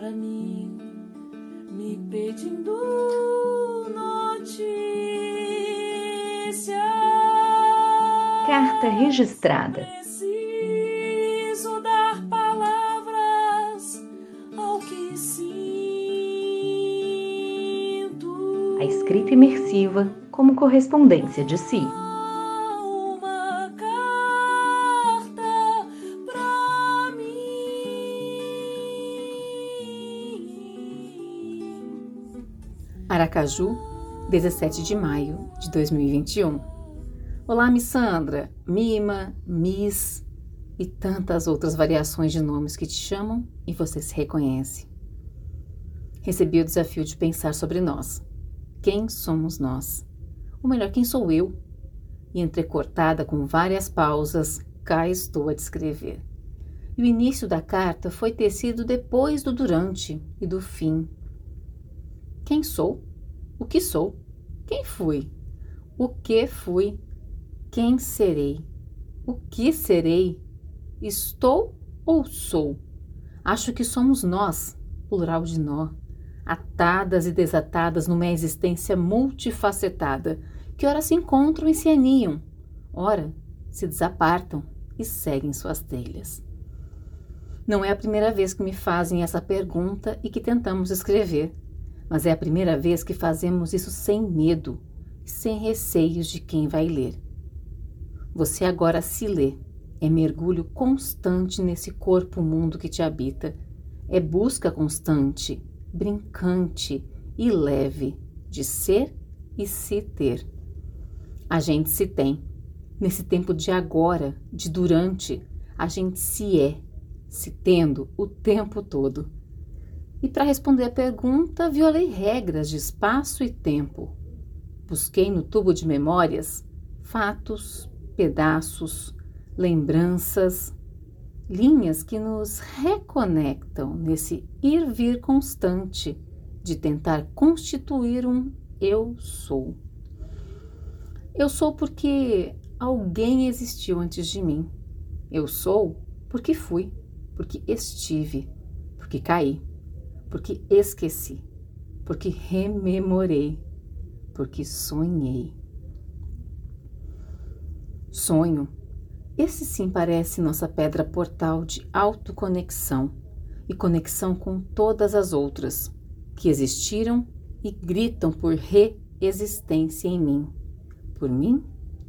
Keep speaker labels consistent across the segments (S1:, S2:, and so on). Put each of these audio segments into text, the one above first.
S1: para mim, me pedindo notícia.
S2: Carta registrada.
S1: Preciso dar palavras ao que sinto.
S2: A escrita imersiva como correspondência de si.
S3: Aracaju, 17 de maio de 2021. Olá, Miss Sandra, Mima, Miss e tantas outras variações de nomes que te chamam e você se reconhece. Recebi o desafio de pensar sobre nós. Quem somos nós? Ou melhor, quem sou eu? E entrecortada com várias pausas, cá estou a descrever. E o início da carta foi tecido depois do durante e do fim. Quem sou? O que sou? Quem fui? O que fui? Quem serei? O que serei? Estou ou sou? Acho que somos nós, plural de nó, atadas e desatadas numa existência multifacetada, que ora se encontram e se aninham, ora se desapartam e seguem suas trilhas. Não é a primeira vez que me fazem essa pergunta e que tentamos escrever, mas é a primeira vez que fazemos isso sem medo sem receios de quem vai ler. Você agora se lê, é mergulho constante nesse corpo-mundo que te habita, é busca constante, brincante e leve de ser e se ter. A gente se tem. Nesse tempo de agora, de durante, a gente se é, se tendo o tempo todo. E para responder a pergunta, violei regras de espaço e tempo. Busquei no tubo de memórias fatos, pedaços, lembranças, linhas que nos reconectam nesse ir-vir constante de tentar constituir um eu sou. Eu sou porque alguém existiu antes de mim. Eu sou porque fui, porque estive, porque caí, porque esqueci, porque rememorei, porque sonhei. Sonho esse sim parece nossa pedra portal de autoconexão e conexão com todas as outras que existiram e gritam por reexistência em mim, por mim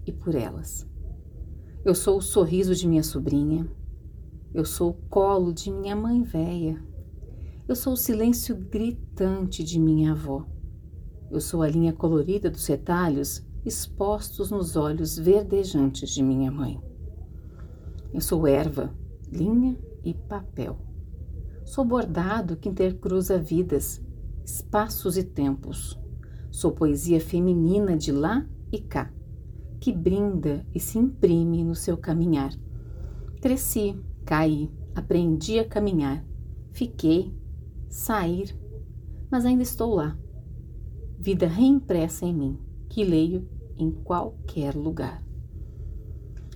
S3: e por elas. Eu sou o sorriso de minha sobrinha, eu sou o colo de minha mãe velha, eu sou o silêncio gritante de minha avó, eu sou a linha colorida dos retalhos expostos nos olhos verdejantes de minha mãe. Eu sou erva, linha e papel. Sou bordado que intercruza vidas, espaços e tempos. Sou poesia feminina de lá e cá, que brinda e se imprime no seu caminhar. Cresci, caí, aprendi a caminhar, fiquei, sair, mas ainda estou lá. Vida reimpressa em mim, que leio em qualquer lugar.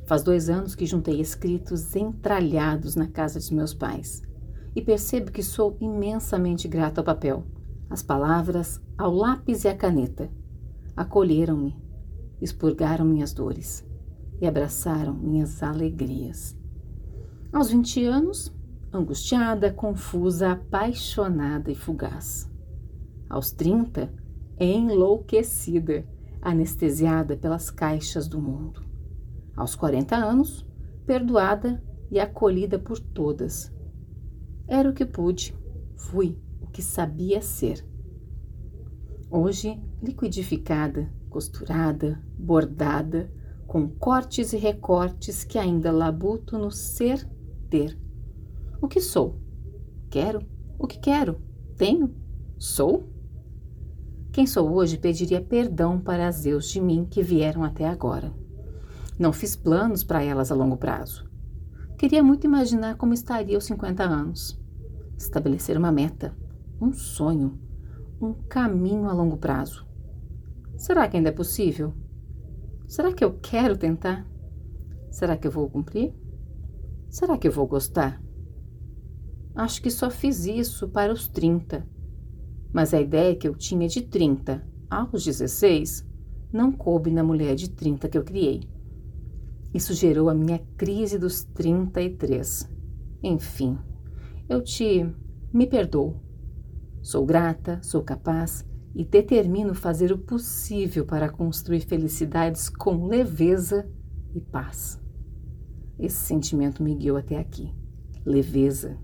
S3: Faz dois anos que juntei escritos entralhados na casa de meus pais e percebo que sou imensamente grata ao papel, às palavras, ao lápis e à caneta. Acolheram-me, expurgaram minhas dores e abraçaram minhas alegrias. Aos 20 anos, angustiada, confusa, apaixonada e fugaz. Aos 30, enlouquecida, anestesiada pelas caixas do mundo aos 40 anos, perdoada e acolhida por todas. Era o que pude, fui o que sabia ser. Hoje, liquidificada, costurada, bordada, com cortes e recortes que ainda labuto no ser ter. O que sou? Quero? O que quero? Tenho? Sou? Quem sou hoje pediria perdão para as Deus de mim que vieram até agora. Não fiz planos para elas a longo prazo. Queria muito imaginar como estaria aos 50 anos. Estabelecer uma meta, um sonho, um caminho a longo prazo. Será que ainda é possível? Será que eu quero tentar? Será que eu vou cumprir? Será que eu vou gostar? Acho que só fiz isso para os 30. Mas a ideia que eu tinha de 30 aos 16 não coube na mulher de 30 que eu criei. Isso gerou a minha crise dos 33. Enfim, eu te me perdoo. Sou grata, sou capaz e determino fazer o possível para construir felicidades com leveza e paz. Esse sentimento me guiou até aqui. Leveza.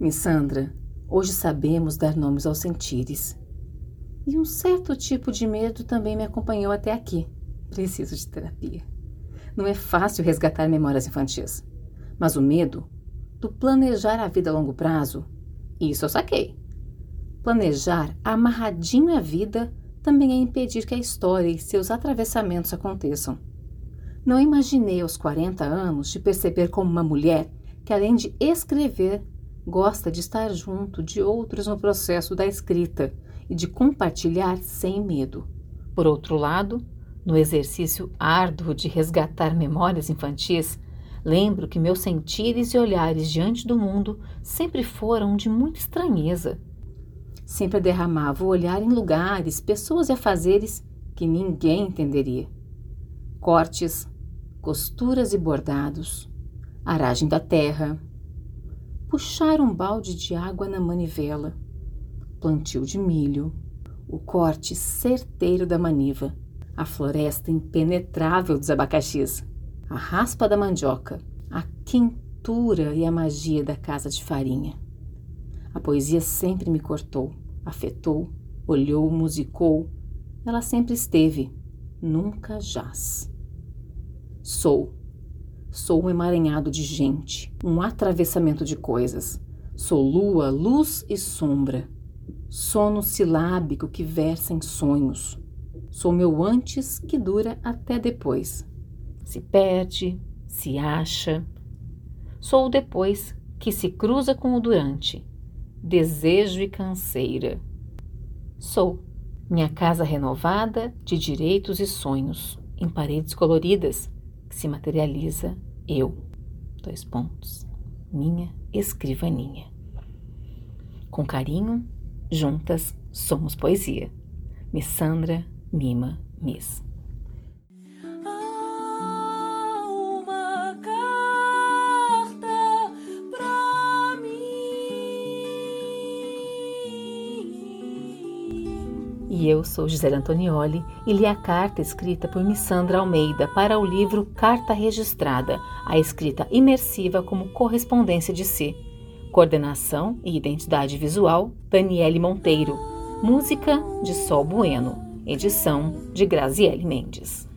S3: Miss Sandra, hoje sabemos dar nomes aos sentires. E um certo tipo de medo também me acompanhou até aqui. Preciso de terapia. Não é fácil resgatar memórias infantis. Mas o medo do planejar a vida a longo prazo, isso eu saquei. Planejar amarradinho a vida também é impedir que a história e seus atravessamentos aconteçam. Não imaginei aos 40 anos de perceber como uma mulher que, além de escrever, gosta de estar junto de outros no processo da escrita e de compartilhar sem medo. Por outro lado, no exercício árduo de resgatar memórias infantis, lembro que meus sentires e olhares diante do mundo sempre foram de muita estranheza. Sempre derramava o olhar em lugares, pessoas e afazeres que ninguém entenderia. Cortes, costuras e bordados, aragem da terra, puxar um balde de água na manivela, plantio de milho, o corte certeiro da maniva, a floresta impenetrável dos abacaxis, a raspa da mandioca, a quentura e a magia da casa de farinha. A poesia sempre me cortou, afetou, olhou, musicou. Ela sempre esteve, nunca jaz. Sou Sou um emaranhado de gente, um atravessamento de coisas. Sou lua, luz e sombra. Sono silábico que versa em sonhos. Sou meu antes que dura até depois. Se perde, se acha. Sou o depois que se cruza com o durante. Desejo e canseira. Sou minha casa renovada de direitos e sonhos, em paredes coloridas que se materializa eu. Dois pontos. Minha escrivaninha. Com carinho, juntas somos poesia. Miss Sandra Mima Miss. E eu sou Gisele Antonioli e li a carta escrita por Missandra Almeida para o livro Carta Registrada, a escrita imersiva como correspondência de si. Coordenação e identidade visual, Daniele Monteiro. Música de Sol Bueno. Edição de Graziele Mendes.